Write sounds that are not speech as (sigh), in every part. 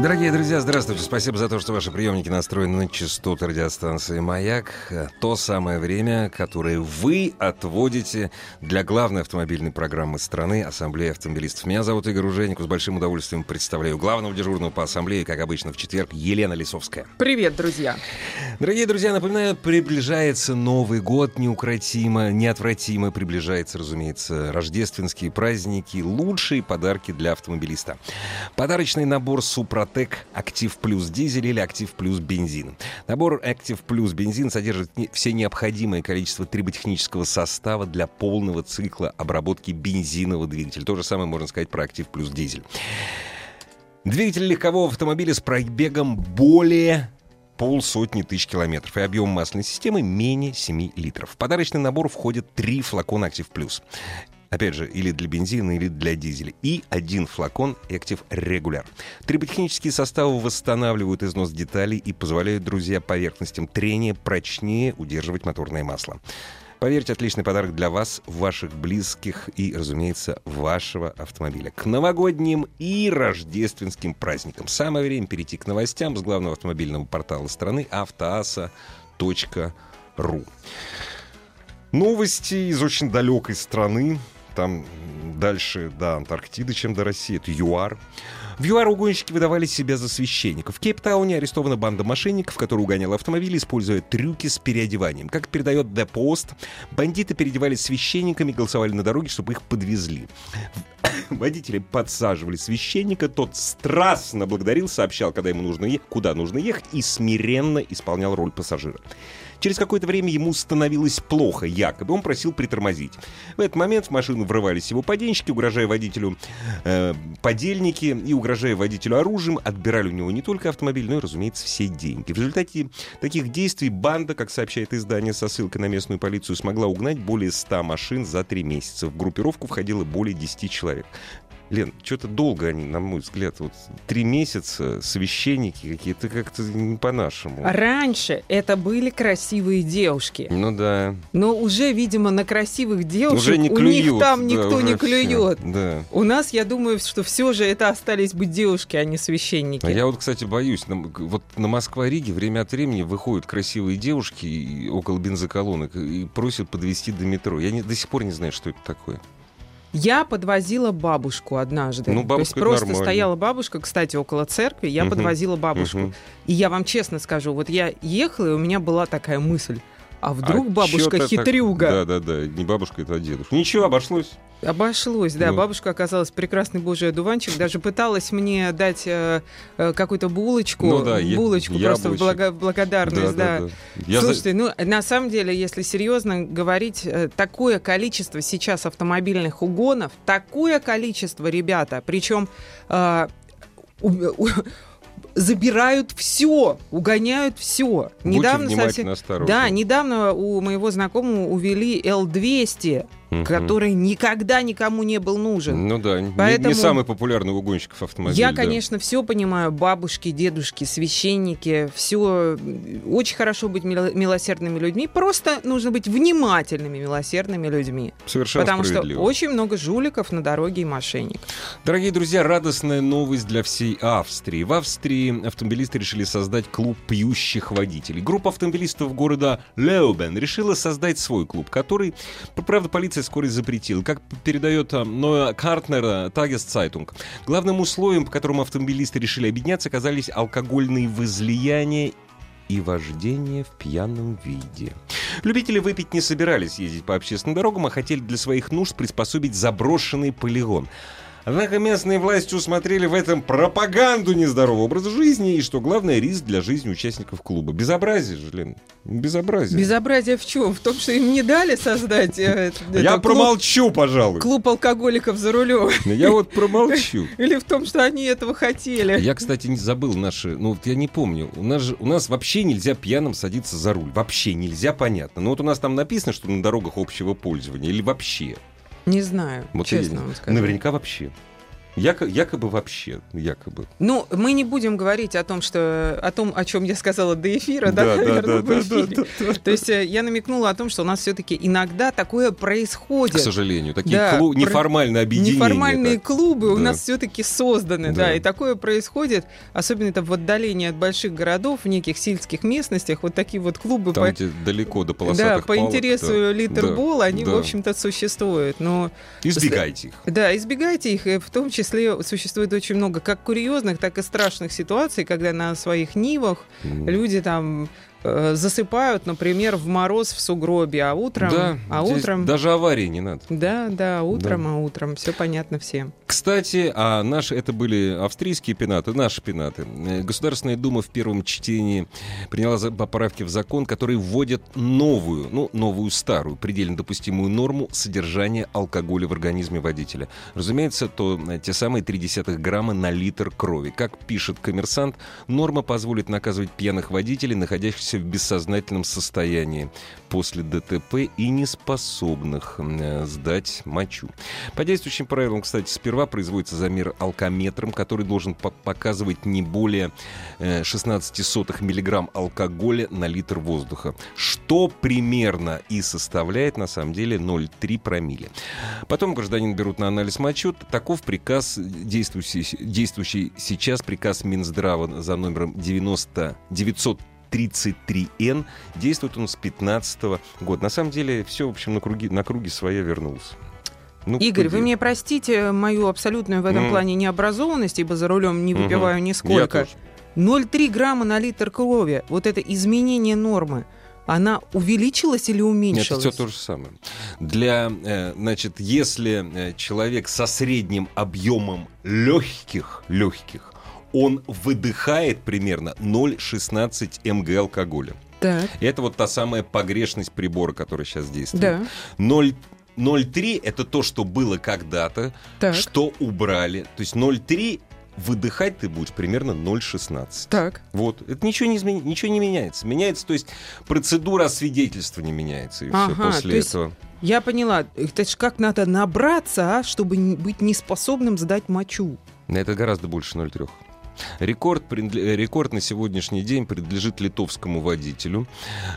Дорогие друзья, здравствуйте. Спасибо за то, что ваши приемники настроены на частоту радиостанции «Маяк». То самое время, которое вы отводите для главной автомобильной программы страны «Ассамблея автомобилистов». Меня зовут Игорь Ужеников. С большим удовольствием представляю главного дежурного по ассамблее, как обычно, в четверг, Елена Лисовская. Привет, друзья. Дорогие друзья, напоминаю, приближается Новый год неукротимо, неотвратимо приближается, разумеется, рождественские праздники, лучшие подарки для автомобилиста. Подарочный набор «Супротек» Актив Плюс дизель или Актив Плюс бензин. Набор Актив Плюс бензин содержит все необходимое количество триботехнического состава для полного цикла обработки бензинового двигателя. То же самое можно сказать про Актив Плюс дизель. Двигатель легкового автомобиля с пробегом более полсотни тысяч километров и объем масляной системы менее 7 литров. В подарочный набор входят три флакона «Актив Плюс». Опять же, или для бензина, или для дизеля. И один флакон «Актив Регуляр». Триботехнические составы восстанавливают износ деталей и позволяют, друзья, поверхностям трения прочнее удерживать моторное масло. Поверьте, отличный подарок для вас, ваших близких и, разумеется, вашего автомобиля. К новогодним и рождественским праздникам. Самое время перейти к новостям с главного автомобильного портала страны автоаса.ру. Новости из очень далекой страны. Там дальше до Антарктиды, чем до России. Это ЮАР. В ЮАР угонщики выдавали себя за священников. В Кейптауне арестована банда мошенников, которая угоняла автомобили, используя трюки с переодеванием. Как передает The Post, бандиты переодевались священниками, голосовали на дороге, чтобы их подвезли. (coughs) Водители подсаживали священника, тот страстно благодарил, сообщал, когда ему нужно ехать, куда нужно ехать, и смиренно исполнял роль пассажира. Через какое-то время ему становилось плохо, якобы. Он просил притормозить. В этот момент в машину врывались его подельники, угрожая водителю э, подельники и угрожая водителю оружием, отбирали у него не только автомобиль, но и, разумеется, все деньги. В результате таких действий банда, как сообщает издание со ссылкой на местную полицию, смогла угнать более 100 машин за 3 месяца. В группировку входило более 10 человек. Лен, что-то долго они, на мой взгляд, вот три месяца, священники какие-то как-то не по-нашему. Раньше это были красивые девушки. Ну да. Но уже, видимо, на красивых девушек Уже не у клюют, них там да, никто не клюет. да. У нас, я думаю, что все же это остались быть девушки, а не священники. А я вот, кстати, боюсь. на- вот на Москва-Риге время от времени выходят красивые девушки около бензоколонок и просят подвезти до метро. Я не- до сих пор не знаю, что это такое. Я подвозила бабушку однажды. Ну, То бабушка есть это просто нормально. стояла бабушка, кстати, около церкви, я Мгм. подвозила бабушку. Мгм. И я вам честно скажу, вот я ехала, и у меня была такая мысль, а вдруг А бабушка чё-то так- хитрюга? Да-да-да, не бабушка, это дедушка. Ничего, обошлось. Обошлось, да. Ну. Бабушка оказалась прекрасный божий одуванчик. Даже пыталась мне дать э, э, какую-то булочку. Ну да, я- булочку просто в яблочек. благо- благодарность, да. Да-да-да. Я за- Слушайте, ну, на самом деле, если серьезно говорить, э, такое количество сейчас автомобильных угонов, такое количество, ребята, причем э, у- у- забирают все, угоняют все. Будьте внимательны, осторожны. Да, недавно у моего знакомого увели L200, Мгм. который никогда никому не был нужен. Ну да, не- не, Поэтому- самый популярный у угонщиков автомобиль. Я, да. конечно, все понимаю. Бабушки, дедушки, священники, все очень хорошо быть мило- милосердными людьми. Просто нужно быть внимательными, милосердными людьми. Совершенно Потому что очень много жуликов на дороге и мошенников. Дорогие друзья, радостная новость для всей Австрии. В Австрии автомобилисты решили создать клуб пьющих водителей. Группа автомобилистов города Леобен решила создать свой клуб, который, правда, полиция вскоре запретила. Как передает а, Neue Kärntner Tageszeitung, главным условием, по которому автомобилисты решили объединяться, оказались алкогольные возлияния и вождение в пьяном виде. Любители выпить не собирались ездить по общественным дорогам, а хотели для своих нужд приспособить заброшенный полигон. Однако местные власти усмотрели в этом пропаганду нездорового образа жизни и, что главное, риск для жизни участников клуба. Безобразие же, Лен. Безобразие. Безобразие в чем? В том, что им не дали создать... э, Я это, промолчу, пожалуй. Клуб, клуб алкоголиков за рулем. Я вот промолчу. (laughs) Или в том, что они этого хотели. Я, кстати, не забыл наши... Ну, вот я не помню. У нас, же, у нас вообще нельзя пьяным садиться за руль. Вообще нельзя, понятно. Но вот у нас там написано, что на дорогах общего пользования. Или вообще. Не знаю, Вот честно вам скажу. Наверняка вообще. Яко- якобы вообще. Якобы. Ну, мы не будем говорить о том, что о том, о чем я сказала до эфира, да, Да, да, да, в да, эфире. То есть э, я намекнула о том, что у нас все-таки иногда такое К происходит. сожалению. Такие Да, клу- про- неформальные объединения. Неформальные так. клубы у Да. нас все-таки созданы, да. Да. и такое происходит, особенно это в отдалении от больших городов, в неких сельских местностях, вот такие вот клубы Там, по, где далеко до да, полосатых по палок, интересу да. литербол, Да, они, да. в общем-то, существуют. Но Избегайте их. Да, избегайте их. И в том числе существует очень много как курьезных, так и страшных ситуаций, когда на своих нивах М. люди там э, засыпают, например, в мороз в сугробе, а утром... Да, а утром... даже аварии не надо. Да, да, утром, а утром. Все понятно всем. Кстати, а наши, это были австрийские пенаты, наши пенаты. Э, Государственная Дума в первом чтении приняла поправки в закон, которые вводят новую, ну, новую старую, предельно допустимую норму содержания алкоголя в организме водителя. Разумеется, то э, те самые 0,3 грамма на литр крови. Как пишет коммерсант, норма позволит наказывать пьяных водителей, находящихся в бессознательном состоянии после ДТП и неспособных э, сдать мочу. По действующим правилам, кстати, сперва производится замер алкометром, который должен по- показывать не более э, 16 сотых миллиграмм алкоголя на литр воздуха, что примерно и составляет на самом деле 0,3 промилле. Потом гражданин берут на анализ мочу. Таков приказ, действующий, действующий сейчас приказ Минздрава за номером 90 933Н. Действует он с 15 года. На самом деле все, в общем, на, круги, на круги своя вернулось. Ну, Игорь, вы мне простите мою абсолютную в этом М. плане необразованность, ибо за рулем не выпиваю Я нисколько. тоже. 0,3 грамма на литр крови. Вот это изменение нормы. Она увеличилась или Нет, уменьшилась? это все то же самое. Для, э, значит, если э, человек со средним объемом легких, легких, он выдыхает примерно 0,16 мг алкоголя. Так, это вот та самая погрешность прибора, которая сейчас действует. да, 0 0,3 это то, что было когда-то, что убрали. То есть 0,3 выдыхать ты будешь примерно 0,16. так. Вот. Это ничего не, измен- ничего не меняется. Меняется, то есть процедура освидетельствования меняется. И Ага, все после то есть этого. Я поняла. Это ж как надо набраться, а, чтобы не- быть неспособным сдать мочу. Это гораздо больше 0,3. Рекорд, э, рекорд на сегодняшний день принадлежит литовскому водителю,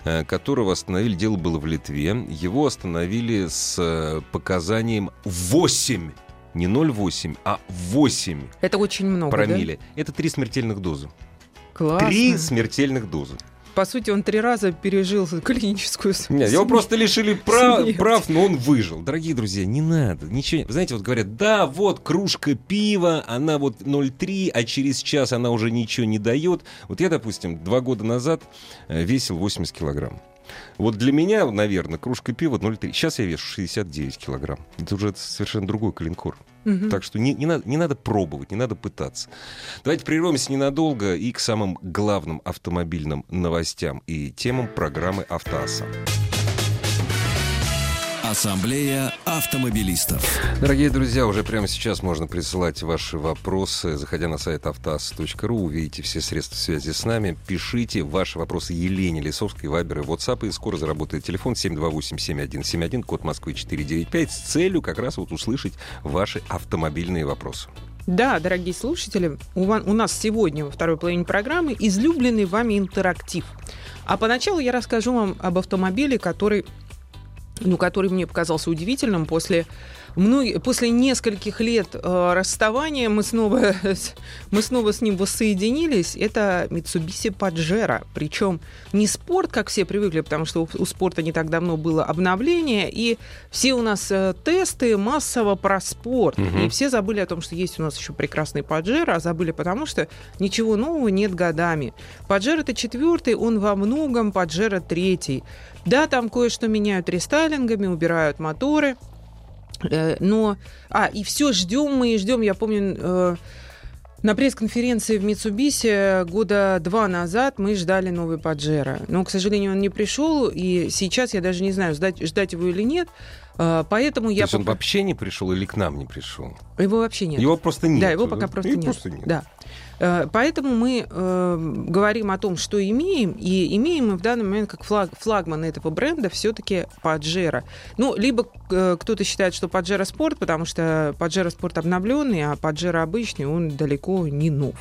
э, которого остановили, дело было в Литве. Его остановили с э, показанием 8, не 0,8, а 8 Это очень много, да? промилле. Это три смертельных дозы. Классно. Три смертельных дозы. По сути, он три раза пережил клиническую Нет, смерть. его просто лишили прав, (laughs) прав, но он выжил. Дорогие друзья, не надо. Ничего. Вы знаете, вот говорят, да, вот кружка пива, она вот 0,3, а через час она уже ничего не дает. Вот я, допустим, два года назад э, весил 80 килограмм. Вот для меня, наверное, кружка пива 0,3. Сейчас я вешу 69 килограмм. Это уже совершенно другой калинкор. Мгм. Так что не, не, надо, не надо пробовать, не надо пытаться. Давайте прервемся ненадолго и к самым главным автомобильным новостям и темам программы «Автоаса». Ассамблея автомобилистов. Дорогие друзья, уже прямо сейчас можно присылать ваши вопросы. Заходя на сайт автоаз.ру, увидите все средства связи с нами. Пишите ваши вопросы Елене Лисовской, Вайбер и WhatsApp. И скоро заработает телефон 728-7171, код Москвы 495, с целью как раз вот услышать ваши автомобильные вопросы. Да, дорогие слушатели, у, у нас сегодня во второй половине программы излюбленный вами интерактив. А поначалу я расскажу вам об автомобиле, который, ну, который мне показался удивительным после после нескольких лет э, расставания мы снова, мы снова с ним воссоединились. Это Mitsubishi Pajero. Причем не спорт, как все привыкли, потому что у, у спорта не так давно было обновление, и все у нас э, тесты массово про спорт. Мгм. И все забыли о том, что есть у нас еще прекрасный Pajero, а забыли потому, что ничего нового нет годами. Pajero это четвертый, он во многом Pajero третий. Да, там кое-что меняют рестайлингами, убирают моторы, но, а, и все ждем мы ждем, я помню, э, на пресс-конференции в Митсубиси года два назад мы ждали новый Паджеро. Но, к сожалению, он не пришел, и сейчас я даже не знаю, ждать, ждать его или нет. Э, поэтому То я... есть он пока- вообще не пришел или к нам не пришел? Его вообще нет. Его просто нет. Да, его пока просто Его нет. просто нет. Да. Э, Поэтому мы э, говорим о том, что имеем, и имеем мы в данный момент как флаг, флагман этого бренда все-таки Паджеро. Ну, либо э, кто-то считает, что Паджеро спорт, потому что Паджеро спорт обновленный, а Паджеро обычный, он далеко не нов.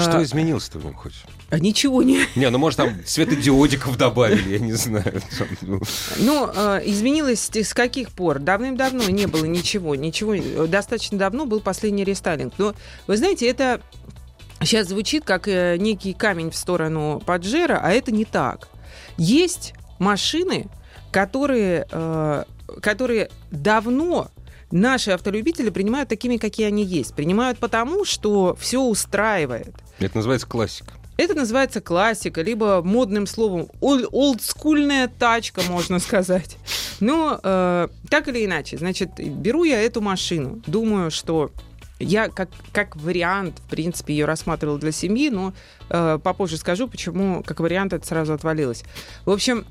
Что Э, изменилось-то в нем хоть? а Ничего не, Не, ну может там светодиодиков добавили, я не знаю. Ну, Ну, э, изменилось с- каких пор? Давным-давно не было ничего. Ничего. Достаточно давно был последний рестайлинг. Но, вы знаете, это сейчас звучит как э, некий камень в сторону Паджера, а это не так. Есть машины, которые, э, которые давно наши автолюбители принимают такими, какие они есть. Принимают потому, что все устраивает. Это называется классика. Это называется классика, либо модным словом ол- олдскульная тачка, можно сказать. Но э, так или иначе, значит, беру я эту машину, думаю, что я как, как вариант, в принципе, ее рассматривала для семьи, но э, попозже скажу, почему как вариант это сразу отвалилось. В общем,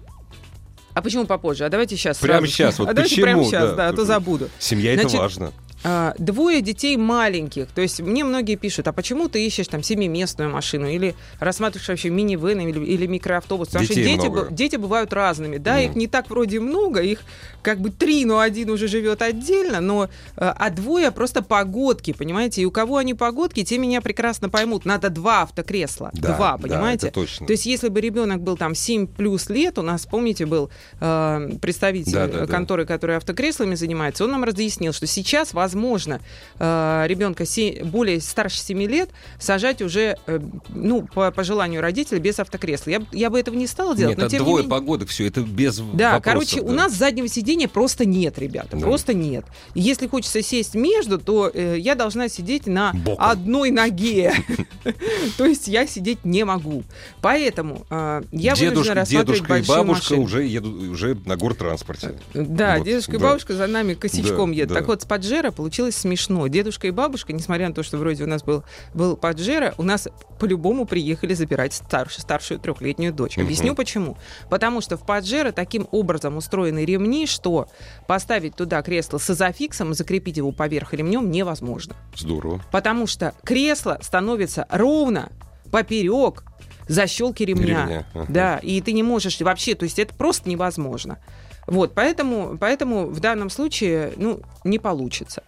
а почему попозже? А давайте сейчас. Прямо сразу. щас, вот а давайте почему, прямо сейчас, да. да, а то забуду. Семья это Значит, важно. А, Двое детей маленьких. То есть мне многие пишут, а почему ты ищешь там семиместную машину или рассматриваешь вообще минивэн или, или микроавтобус? Потому Детей что дети, много. дети бывают разными. Да, Мгм. их не так вроде много, их как бы три, но один уже живет отдельно, но э, а двое просто погодки, понимаете? И у кого они погодки, те меня прекрасно поймут. Надо два автокресла. Да, два, да, понимаете? это точно. То есть, если бы ребенок был там 7 плюс лет, у нас, помните, был э, представитель Да, да, э, да. конторы, который автокреслами занимается, он нам разъяснил, что сейчас возможно э, ребенка се- более старше 7 лет сажать уже, э, ну, по, по желанию родителей, без автокресла. Я, я бы этого не стала делать, Нет, но а тем двое менее- погодок, все, это без да, вопросов, короче, у да. нас заднего сидения просто нет, ребята, Да. просто нет. Если хочется сесть между, то э, я должна сидеть на Боком. одной ноге. (laughs) То есть я сидеть не могу. Поэтому э, я вынуждена Дедушка, и бабушка уже едут уже на гортранспорте. Да, дедушка и бабушка за нами косячком Да, едут. Так вот, с Паджеро получилось смешно. Дедушка и бабушка, несмотря на то, что вроде у нас был, был Паджеро, у нас по-любому приехали забирать старшую, старшую трехлетнюю дочь. Мгм. Объясню почему. Потому что в Паджеро таким образом устроены ремни, что поставить туда кресло с изофиксом и закрепить его поверх ремнем невозможно. Здорово. Потому что кресло становится ровно поперек защелки ремня. Ремня, ага. Да, и ты не можешь вообще, то есть это просто невозможно. Вот, поэтому, поэтому в данном случае, ну, не получится.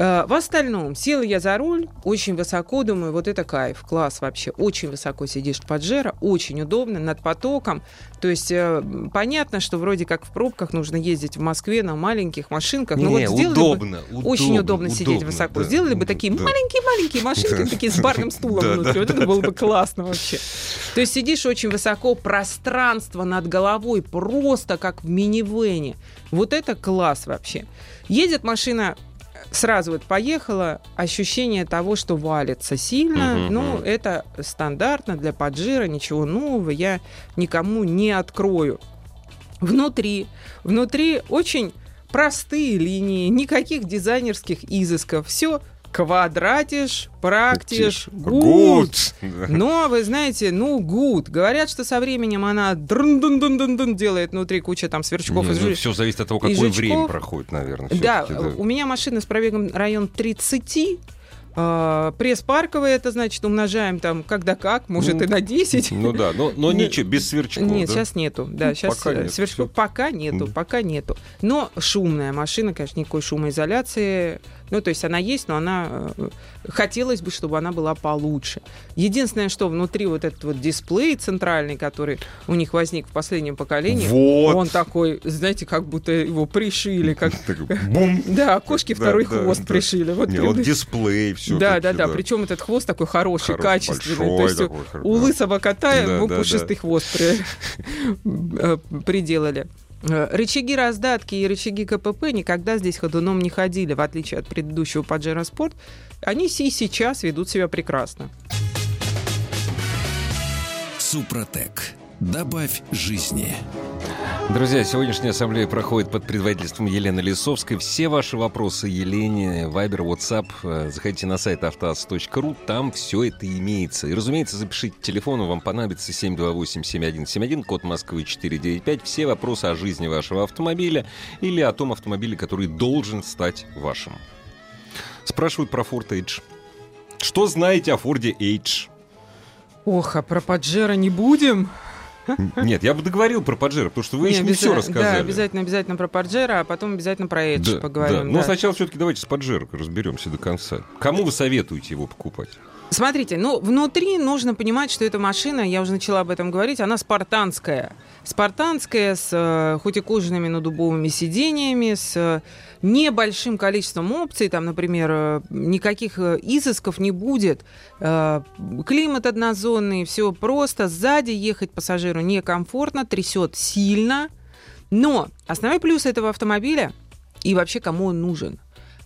Э, В остальном, села я за руль, очень высоко, думаю, вот это кайф, класс вообще. Очень высоко сидишь в Паджеро, очень удобно, над потоком. То есть э, понятно, что вроде как в пробках нужно ездить в Москве на маленьких машинках. Не, вот сделали бы- удобно, очень удобно сидеть удобно, высоко. да, Сделали бы такие маленькие-маленькие машинки, такие с барным стулом внутри. Вот это было бы классно вообще. То есть сидишь очень высоко, пространство над головой просто как в минивэне. Вот это класс вообще. Едет машина сразу вот поехала, ощущение того, что валится сильно, Мгм, ну, мгм. это стандартно для поджира, ничего нового я никому не открою. Внутри, внутри очень простые линии, никаких дизайнерских изысков, все квадратишь, практишь, гуд. Да. Но, вы знаете, ну, гуд. Говорят, что со временем она дрын дун дун дун дун делает внутри куча там сверчков. и жи- все зависит от того, какое жучков. время проходит, наверное. да, всё-таки, у меня машина с пробегом район 30. а, Пресс-парковая, это значит, умножаем там когда как, может Ну, и на 10. Ну да, но, но Не- ничего, без сверчков. Нет, да? сейчас нету. Да, Ну, сейчас пока нет, сверчков пока нету, Мгм. пока нету. Но шумная машина, конечно, никакой шумоизоляции. Ну, то есть она есть, но она э, хотелось бы, чтобы она была получше. Единственное, что внутри вот этот вот дисплей центральный, который у них возник в последнем поколении, Вот. он такой, знаете, как будто его пришили, как (laughs) бум. (laughs) да, кошки второй хвост пришили. Вот дисплей, все. да, да, да. Причем этот хвост такой хороший, качественный. То есть у- лысого кота ему пушистый хвост (laughs) э, приделали. Э, Рычаги раздатки и рычаги КПП никогда здесь ходуном не ходили, в отличие от предыдущего Pajero Sport. Они и сейчас ведут себя прекрасно. Супротек. Добавь жизни. Друзья, сегодняшняя ассамблея проходит под предводительством Елены Лисовской. Все ваши вопросы Елене, Вайбер, WhatsApp, э, заходите на сайт автоаз.ру, там все это имеется. И, разумеется, запишите телефон, вам понадобится 728-7171, код Москвы 495. Все вопросы о жизни вашего автомобиля или о том автомобиле, который должен стать вашим. Спрашивают про Ford Edge. Что знаете о Ford Edge? Ох, а про Паджеро не будем? Нет, я бы договорил про Паджеро, потому что вы еще не все рассказали. Да, обязательно, обязательно про Паджеро, а потом обязательно про Эдж Да, поговорим. да. Но да. сначала все-таки давайте с Паджеро разберемся до конца. Кому вы советуете его покупать? Смотрите, ну, внутри нужно понимать, что эта машина, я уже начала об этом говорить, она спартанская. Спартанская, с э, хоть и кожаными, но дубовыми сидениями, с э, небольшим количеством опций, там, например, э, никаких э, изысков не будет, э, климат однозонный, все просто, сзади ехать пассажиру некомфортно, трясет сильно, но основной плюс этого автомобиля и вообще кому он нужен?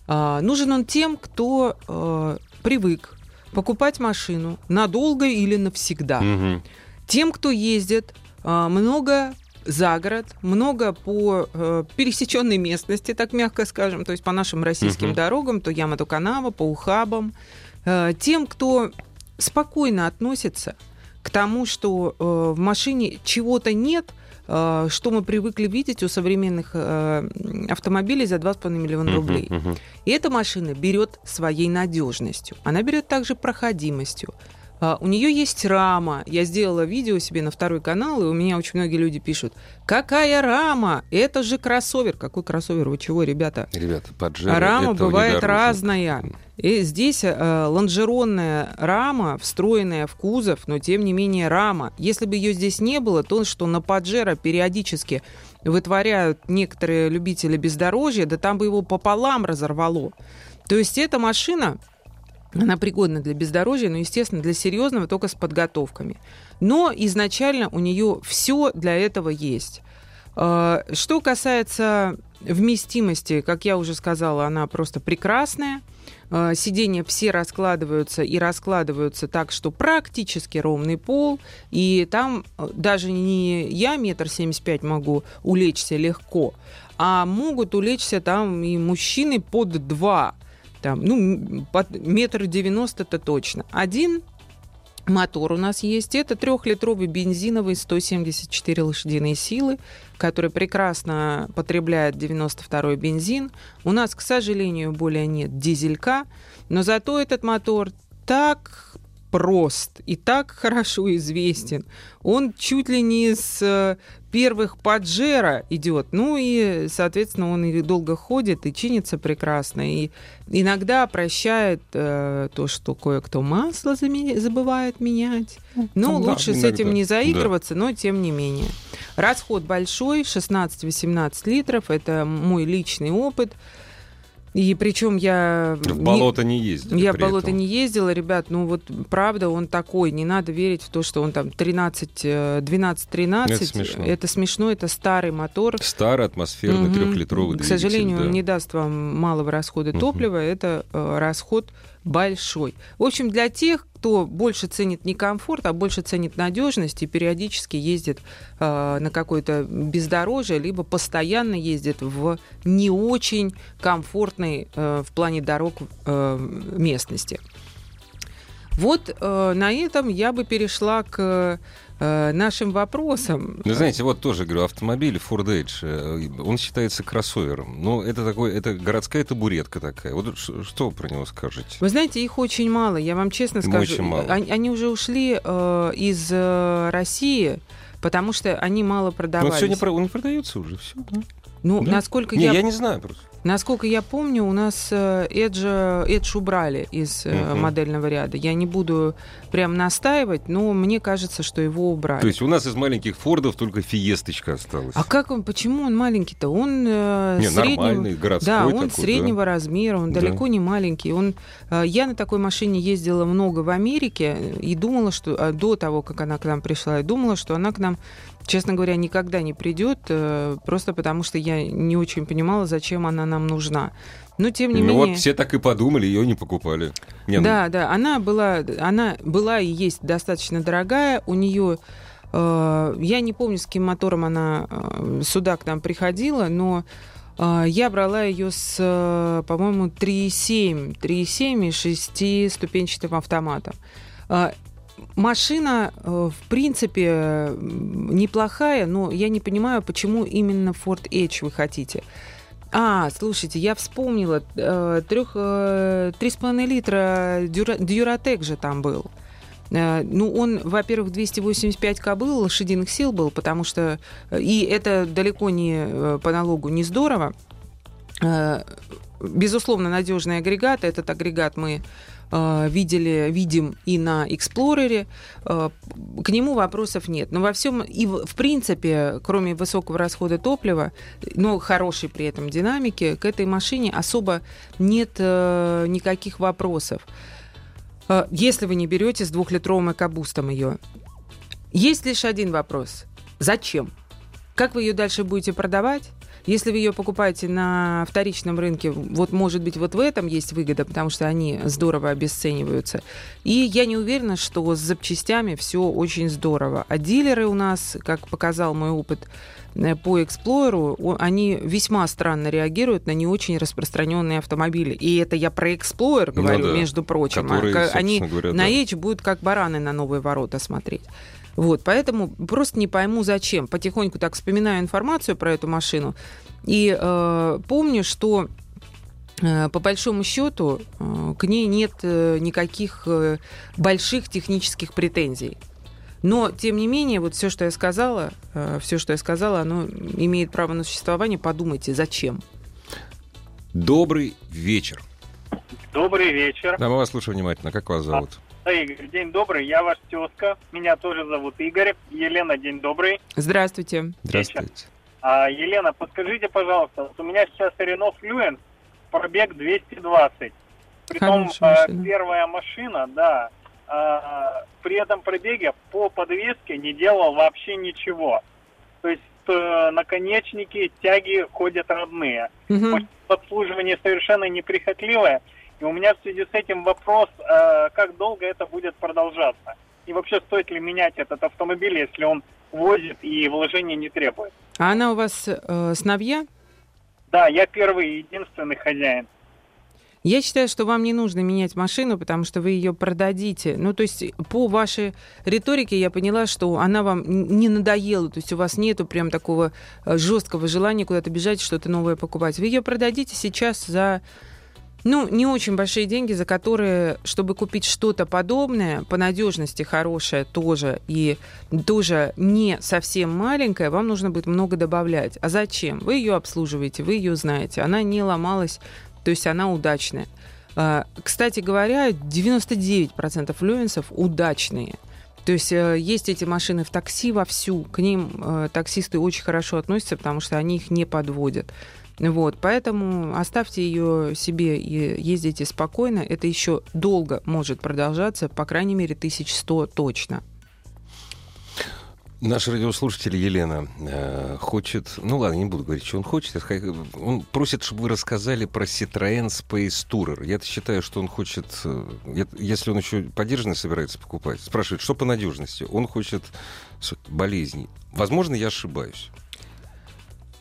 А, нужен он тем, кто привык покупать машину надолго или навсегда. Мгм. Тем, кто ездит а, много за город, много по э, пересеченной местности, так мягко скажем, то есть по нашим российским Мгм. дорогам, то Ямато-Канава, по ухабам. Э, тем, кто спокойно относится к тому, что э, в машине чего-то нет, э, что мы привыкли видеть у современных э, автомобилей за 2,5 миллиона Мгм, рублей. мгм. И эта машина берет своей надежностью. Она берет также проходимостью. А, У нее есть рама. Я сделала видео себе на второй канал, и у меня очень многие люди пишут, какая рама? Это же кроссовер. Какой кроссовер? Вы чего, ребята? Ребята, Паджеро рама бывает разная. И здесь э, лонжеронная рама, встроенная в кузов, но тем не менее рама. Если бы ее здесь не было, то, что на Паджеро периодически вытворяют некоторые любители бездорожья, да там бы его пополам разорвало. То есть эта машина, она пригодна для бездорожья, но, естественно, для серьезного только с подготовками. Но изначально у нее все для этого есть. Э, Что касается вместимости, как я уже сказала, она просто прекрасная. Э, Сиденья все раскладываются и раскладываются так, что практически ровный пол. И там э, даже не я метр семьдесят пять могу улечься легко, а могут улечься там и мужчины под два. Там, ну, под метр девяносто-то точно. Один мотор у нас есть. Это трехлитровый бензиновый 174 лошадиные силы, который прекрасно потребляет 92-й бензин. У нас, к сожалению, более нет дизелька, но зато этот мотор так прост и так хорошо известен. Он чуть ли не с э, первых Паджеро идет. Ну и, соответственно, он и долго ходит, и чинится прекрасно. И иногда прощает э, то, что кое-кто масло забывает менять. Ну, Ну да, лучше с иногда, этим не заигрываться, но тем не менее. Расход большой, 16-18 литров. Это мой личный опыт. И причем я... В не- болото не ездили я в болото этом. не ездила, ребят, ну вот правда он такой, не надо верить в то, что он там 13, э, 12-13. Это смешно. Это смешно, это старый мотор. Старый атмосферный Мгм. трехлитровый К сожалению, да. он не даст вам малого расхода Мгм. топлива, это э, расход большой. В общем, для тех, кто больше ценит не комфорт, а больше ценит надежность и периодически ездит э, на какое-то бездорожье, либо постоянно ездит в не очень комфортной э, в плане дорог э, местности. Вот э, на этом я бы перешла к э, нашим вопросам. Ну, знаете, вот тоже, говорю, автомобиль Ford Edge, э, он считается кроссовером. Ну, это такой, это городская табуретка такая. Вот что вы про него скажете? Вы знаете, их очень мало, я вам честно скажу. очень мало. Они, они уже ушли э, из э, России, потому что они мало Ну, продавались. не, про- он продается уже, все. Ну, Да? насколько, Не, я, я не знаю просто. Насколько я помню, у нас э, Edge, Edge убрали из Мгм. модельного ряда. Я не буду прям настаивать, но мне кажется, что его убрали. То есть у нас из маленьких Фордов только фиесточка осталась. А как он, почему он маленький-то? Он э, не, среднего- нормальный, городской Да, он такой, да. среднего размера, он Да. далеко не маленький. Он, э, я на такой машине ездила много в Америке и думала, что э, до того, как она к нам пришла, я думала, что она к нам, честно говоря, никогда не придет, э, просто потому что я не очень понимала, зачем она нам нужна. Но тем не ну менее. вот все так и подумали, ее не покупали. Не, ну, Да, да, она была, она была и есть достаточно дорогая. У нее Э, я не помню, с каким мотором она э, сюда к нам приходила, но э, я брала ее с, э, по-моему, 3.7, 3.7 и 6-ступенчатым автоматом. Машина, э, в принципе, неплохая, но я не понимаю, почему именно Ford Edge вы хотите. А, слушайте, я вспомнила, э, трех, э, 3,5 литра Дюра, же там был. Ну, он, во-первых, 285 кобыл, лошадиных сил был, потому что... И это далеко не по налогу не здорово. Безусловно, надежный агрегат. Этот агрегат мы видели, видим и на Эксплорере. Э, к нему вопросов нет. Но во всем, и в принципе, кроме высокого расхода топлива, но хорошей при этом динамики, к этой машине особо нет э, никаких вопросов. Если вы не берете с двухлитровым экобустом ее. Есть лишь один вопрос. Зачем? Как вы ее дальше будете продавать? Если вы ее покупаете на вторичном рынке, вот может быть вот в этом есть выгода, потому что они здорово обесцениваются. И я не уверена, что с запчастями все очень здорово. А дилеры у нас, как показал мой опыт э, по Эксплойеру, они весьма странно реагируют на не очень распространенные автомобили. И это я про Эксплойер ну говорю, ну, да. между прочим. Которые, они говоря, на да. Будут как бараны на новые ворота смотреть. Вот, поэтому просто не пойму, зачем. Потихоньку так вспоминаю информацию про эту машину и э, помню, что э, по большому счету э, к ней нет э, никаких больших технических претензий. Но, тем не менее, вот все, что я сказала, все, что я сказала, оно имеет право на существование. Подумайте, зачем? Добрый вечер. Добрый вечер. Да, мы вас слушаем внимательно. Как вас зовут? Да, Игорь, день добрый. Я ваш тезка. Меня тоже зовут Игорь. Елена, день добрый. Здравствуйте. Здравствуйте. А, Елена, подскажите, пожалуйста, вот у меня сейчас Renault Fluence, пробег 220. Притом а, первая машина, да, а, при этом пробеге по подвеске не делал вообще ничего. То есть э, наконечники, тяги ходят родные. Угу. Обслуживание совершенно неприхотливое. И у меня в связи с этим вопрос, э, как долго это будет продолжаться? И вообще стоит ли менять этот автомобиль, если он возит и вложения не требует? А она у вас э, сновья? Да, я первый и единственный хозяин. Я считаю, что вам не нужно менять машину, потому что вы ее продадите. Ну, то есть по вашей риторике я поняла, что она вам не надоела. То есть у вас нету прям такого э, жесткого желания куда-то бежать, что-то новое покупать. Вы ее продадите сейчас за ну, не очень большие деньги, за которые, чтобы купить что-то подобное, по надежности хорошее тоже, и тоже не совсем маленькое, вам нужно будет много добавлять. А зачем? Вы ее обслуживаете, вы ее знаете, она не ломалась, то есть она удачная. А, кстати говоря, 99% флюенсов удачные. То есть э, есть эти машины в такси вовсю, к ним э, таксисты очень хорошо относятся, потому что они их не подводят. Вот, поэтому оставьте ее себе и ездите спокойно. Это еще долго может продолжаться, по крайней мере, 1100 точно. Наш радиослушатель Елена э, хочет, ну ладно, не буду говорить, что он хочет. Он просит, чтобы вы рассказали про Citroën Space Tourer. Я считаю, что он хочет, э, если он еще поддержанный собирается покупать, спрашивает, что по надежности. Он хочет болезней. Возможно, я ошибаюсь.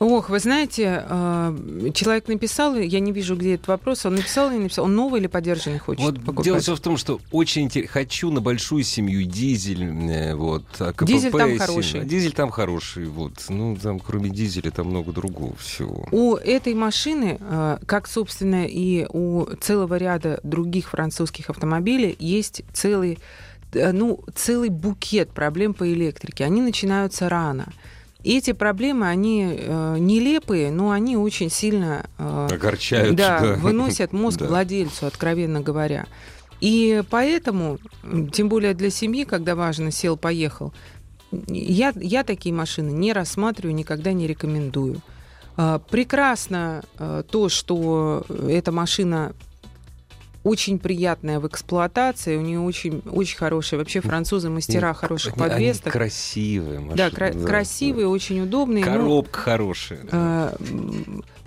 Ох, вы знаете, э, человек написал, я не вижу, где этот вопрос, он написал или не написал, он новый или поддержанный хочет вот покупать? Дело все в том, что очень интересно, хочу на большую семью дизель, э, вот, а КПП, дизель там хороший. Дизель там хороший, вот, ну, там кроме дизеля там много другого всего. У этой машины, э, как, собственно, и у целого ряда других французских автомобилей, есть целый ну, целый букет проблем по электрике. Они начинаются рано. И эти проблемы, они э, нелепые, но они очень сильно э, огорчают, да, да. выносят (laughs) мозг да. владельцу, откровенно говоря. И поэтому, тем более для семьи, когда важно сел, поехал, я, я такие машины не рассматриваю, никогда не рекомендую. Э, прекрасно э, то, что эта машина очень приятная в эксплуатации, у нее очень, очень хорошие, вообще французы мастера Нет, хороших они, подвесок. Они красивые машины. Да, кра- да красивые, да. очень удобные. Коробка ну, хорошая. Э,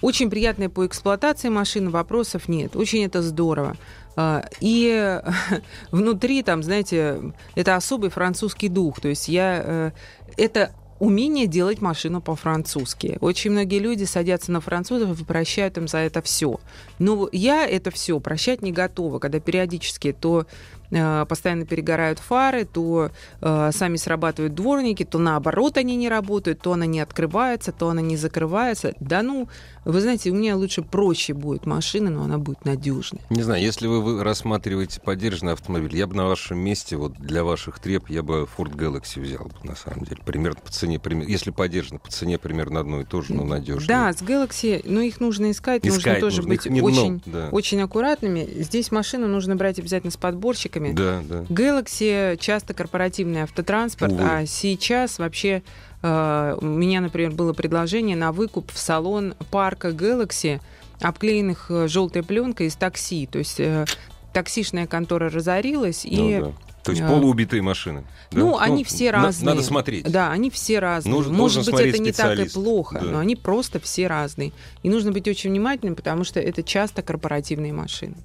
очень приятная по эксплуатации машина, вопросов нет. Очень это здорово. А, и (laughs) внутри там, знаете, это особый французский дух. То есть я... Э, это умение делать машину по-французски. Очень многие люди садятся на французов и прощают им за это все. Но я это все прощать не готова, когда периодически то Э, постоянно перегорают фары, то э, сами срабатывают дворники, то наоборот они не работают, то она не открывается, то она не закрывается. Да ну, вы знаете, у меня лучше проще будет машина, но она будет надежной. Не знаю, если вы рассматриваете поддержанный автомобиль, я бы на вашем месте, вот для ваших треб, я бы Ford Galaxy взял, на самом деле. Примерно по цене, примерно, если поддержано, по цене примерно одно и то же, но надежно. Да, с Galaxy, но их нужно искать, искать нужно тоже нужно. быть очень, да. очень аккуратными. Здесь машину нужно брать обязательно с подборщиками. Да, да. Galaxy часто корпоративный автотранспорт, Увы. а сейчас вообще э, у меня, например, было предложение на выкуп в салон парка Galaxy, обклеенных э, желтой пленкой из такси. То есть э, таксишная контора разорилась, ну, и да. То есть полуубитые машины. Да? Ну, они ну, все разные. Надо смотреть. Да, они все разные. Нужно, Может быть, это не так и плохо, да. но они просто все разные. И нужно быть очень внимательным, потому что это часто корпоративные машины.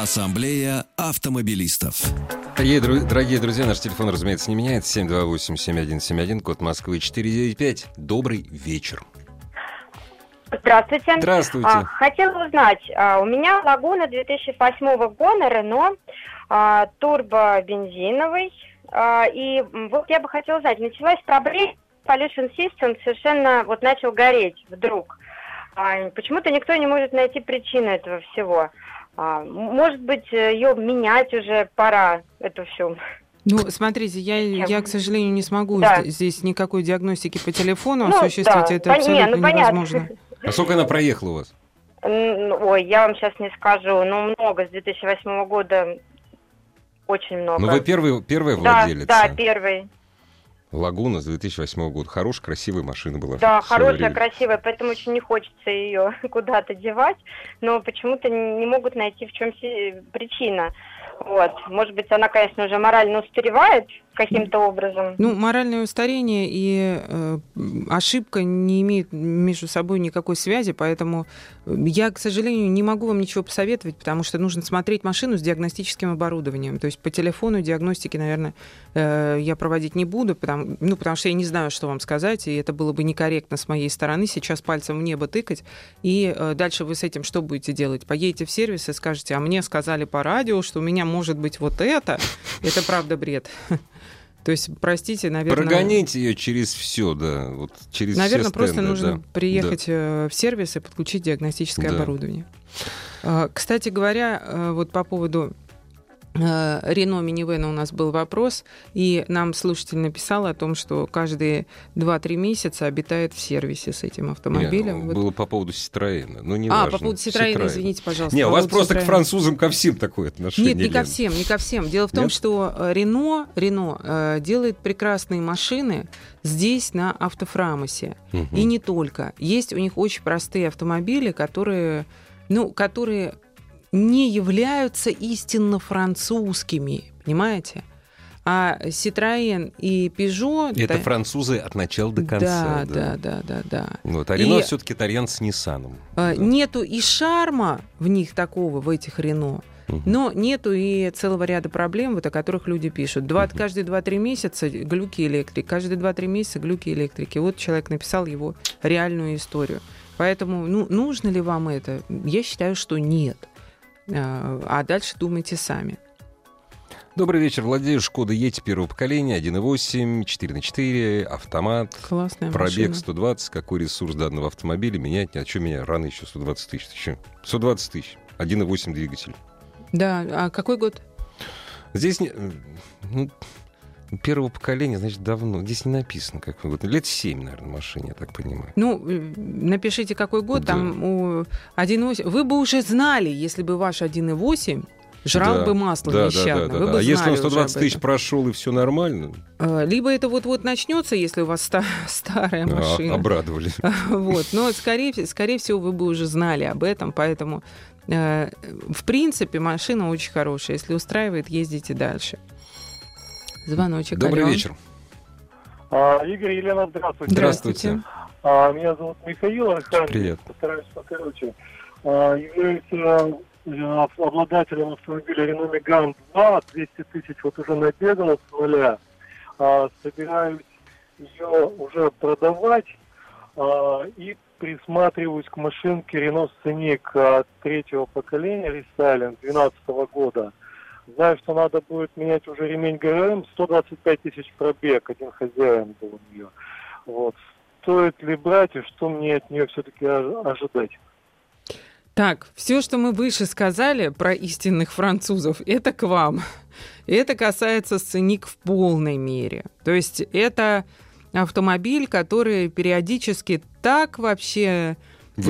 Ассамблея автомобилистов. Дорогие, дорогие друзья, наш телефон, разумеется, не меняется. 728-7171, код Москвы 495. Добрый вечер. Здравствуйте. Здравствуйте. А, хотела узнать, а, у меня Лагуна 2008 года, Рено, а, турбо-бензиновый. А, и вот я бы хотела узнать, началась проблема, Pollution System совершенно вот начал гореть вдруг. А, почему-то никто не может найти причину этого всего. А, может быть, ее менять уже пора, эту всю. Ну, смотрите, я, я, к сожалению, не смогу да. здесь никакой диагностики по телефону ну, осуществить. Да. Это абсолютно не, ну, невозможно. Понятно. А сколько она проехала у вас? Ой, я вам сейчас не скажу, но много. С 2008 года очень много. Ну, вы первый, первая владелец? Да, да, первый. Лагуна с 2008 года. Хорошая, красивая машина была. Да, хорошая, время. красивая, поэтому очень не хочется ее (laughs) куда-то девать, но почему-то не могут найти, в чем причина. Вот. Может быть, она, конечно, уже морально устаревает каким-то образом. Ну, моральное устарение и э, ошибка не имеют между собой никакой связи, поэтому я, к сожалению, не могу вам ничего посоветовать, потому что нужно смотреть машину с диагностическим оборудованием. То есть по телефону диагностики, наверное, э, я проводить не буду, потому, ну, потому что я не знаю, что вам сказать, и это было бы некорректно с моей стороны сейчас пальцем в небо тыкать, и э, дальше вы с этим что будете делать? Поедете в сервис и скажете, а мне сказали по радио, что у меня может быть вот это. Это правда бред. (laughs) То есть, простите, наверное... Прогоните ее через все, да. Вот через наверное, все просто нужно да. приехать да. Э, в сервис и подключить диагностическое да. оборудование. А, кстати говоря, э, вот по поводу Э, Рено Минивена у нас был вопрос, и нам слушатель написал о том, что каждые 2-3 месяца обитает в сервисе с этим автомобилем. Не, вот. Было по поводу Ситроена, но не А, важно. по поводу Ситроена, извините, пожалуйста. Не, у вас просто Citroёn. к французам ко всем такое отношение. Нет, не ко всем, не ко всем. Дело в том, Нет? что э, Рено, Рено э, делает прекрасные машины здесь, на автофрамосе. Угу. И не только. Есть у них очень простые автомобили, которые, ну, которые не являются истинно французскими, понимаете? А Citroën и Peugeot... Это да, французы от начала до конца. Да, да, да, да, да. Вот, а Рено все-таки итальян с Ниссаном. А, да. Нету и шарма в них такого, в этих Рено. Но нету и целого ряда проблем, вот, о которых люди пишут. Два, угу. Каждые 2-3 месяца глюки электрики, каждые 2-3 месяца глюки электрики. Вот человек написал его реальную историю. Поэтому ну, нужно ли вам это? Я считаю, что нет. Э, а дальше думайте сами. Добрый вечер. Владею Шкода Ети первого поколения, 1.8, 4 на 4, автомат. Классная Пробег машина. 120. Какой ресурс данного автомобиля? Менять нет. А что меня рано еще 120 тысяч? Что? 120 тысяч. 1.8 двигатель. Да. А какой год? Здесь не... Ну, первого поколения, значит, давно. Здесь не написано, какой год. Лет 7, наверное, машине, я так понимаю. Ну, э, напишите, какой год. Да. Там у 1.8... Вы бы уже знали, если бы ваш 1.8 жрал да, бы масло да, нещадно. Да, да, да, да. А если он 120 тысяч прошел и все нормально? Э, либо это вот-вот начнется, если у вас ста- старая а, машина. А, обрадовали. (laughs) Вот. Но, скорее, скорее всего, вы бы уже знали об этом, поэтому, э, в принципе, машина очень хорошая. Если устраивает, ездите дальше. Звоночек. Добрый алло. вечер. А, Игорь, Елена, здравствуйте. Здравствуйте. А, меня зовут Михаил. Привет. Постараюсь покороче. А, являюсь э, обладателем автомобиля Renault Megane 2, 200 тысяч вот уже набегано с нуля. А, собираюсь ее уже продавать а, и присматриваюсь к машинке Renault Scenic от третьего поколения рестайлинг 2012 года. Знаю, что надо будет менять уже ремень ГРМ, 125 тысяч пробег, один хозяин был у нее. Вот. Стоит ли брать и что мне от нее все-таки ожидать? Так, все, что мы выше сказали про истинных французов, это к вам. Это касается сценик в полной мере. То есть это автомобиль, который периодически так вообще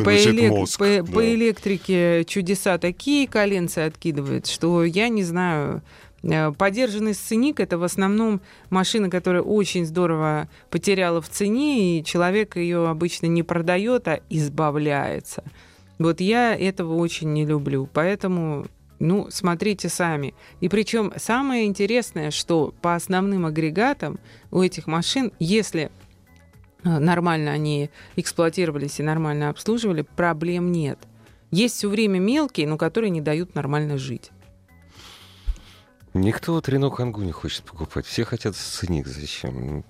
по, элек... мозг, по, да. по электрике чудеса такие коленцы откидывает, что я не знаю. Э, подержанный сценик это в основном машина, которая очень здорово потеряла в цене, и человек ее обычно не продает, а избавляется. Вот я этого очень не люблю. Поэтому ну, смотрите сами. И причем самое интересное, что по основным агрегатам у этих машин, если нормально они эксплуатировались и нормально обслуживали, проблем нет. Есть все время мелкие, но которые не дают нормально жить. Никто вот Рено Кангу не хочет покупать. Все хотят сценик. Зачем?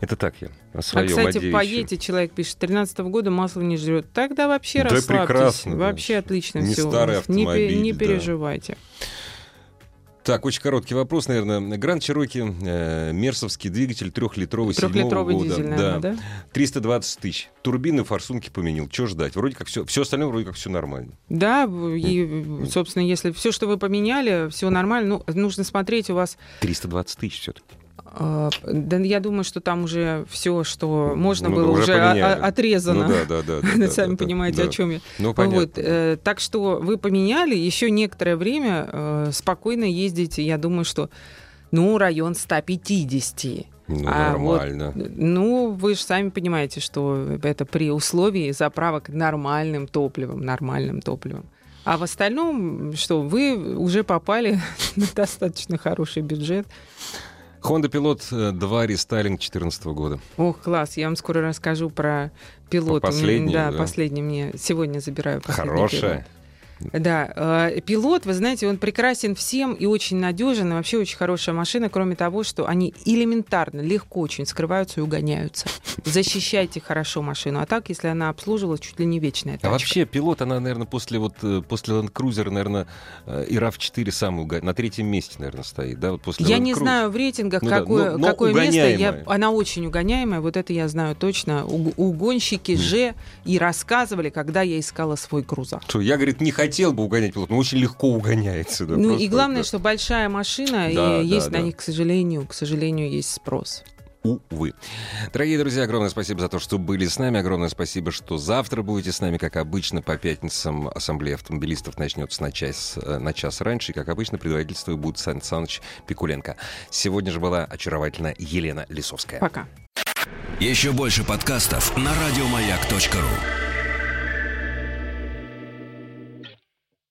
Это так я о своем А, кстати, одеющем. поедете, человек пишет, 13 -го года масло не жрет. Тогда вообще да расслабьтесь. прекрасно. Вообще да. отлично не все. Старый автомобиль, не, не переживайте. Так, очень короткий вопрос, наверное. Гранд Чироки, э, мерсовский двигатель, трехлитровый, трехлитровый года. дизель, наверное, да. да? 320 тысяч. Турбины, форсунки поменял. Что ждать? Вроде как все, все остальное вроде как все нормально. Да, и, собственно, если все, что вы поменяли, все нормально, ну, нужно смотреть у вас... 320 тысяч все-таки. А, да, я думаю, что там уже все, что можно ну, было, уже, уже отрезано. Ну, да, да, да, (laughs) да, Сами да, понимаете, да. о чем я. Ну, понятно. Вот, э, так что вы поменяли, еще некоторое время э, спокойно ездите. Я думаю, что ну, район 150. Ну, а нормально. Вот, ну, вы же сами понимаете, что это при условии заправок нормальным топливом, нормальным топливом. А в остальном, что вы уже попали (laughs) на достаточно хороший бюджет. Honda Pilot 2 рестайлинг 2014 года. Ох, класс, я вам скоро расскажу про пилота. Последний, да, да, последний мне сегодня забираю. Хорошая. Пилот. Да, э, пилот, вы знаете, он прекрасен всем и очень надежен, и вообще очень хорошая машина, кроме того, что они элементарно, легко очень скрываются и угоняются. Защищайте хорошо машину, а так, если она обслуживала, чуть ли не вечная тачка. А вообще пилот, она, наверное, после вот э, после Land Cruiser, наверное, э, и RAV4 самый уга... на третьем месте, наверное, стоит, да, вот после Я Land не Cruiser. знаю в рейтингах, ну, какое, да, но, но какое место. Я, она очень угоняемая, вот это я знаю точно. Угонщики же и рассказывали, когда я искала свой крузак. Что, я, говорит, не хочу хотел бы угонять пилот, но очень легко угоняется. Да, ну и главное, да. что большая машина, да, и есть да, на да. них, к сожалению, к сожалению, есть спрос увы. Дорогие друзья, огромное спасибо за то, что были с нами. Огромное спасибо, что завтра будете с нами. Как обычно, по пятницам Ассамблея автомобилистов начнется на час, э, на час раньше. И, как обычно, предводительство будет Сан Саныч Пикуленко. Сегодня же была очаровательная Елена Лисовская. Пока. Еще больше подкастов на радиомаяк.ру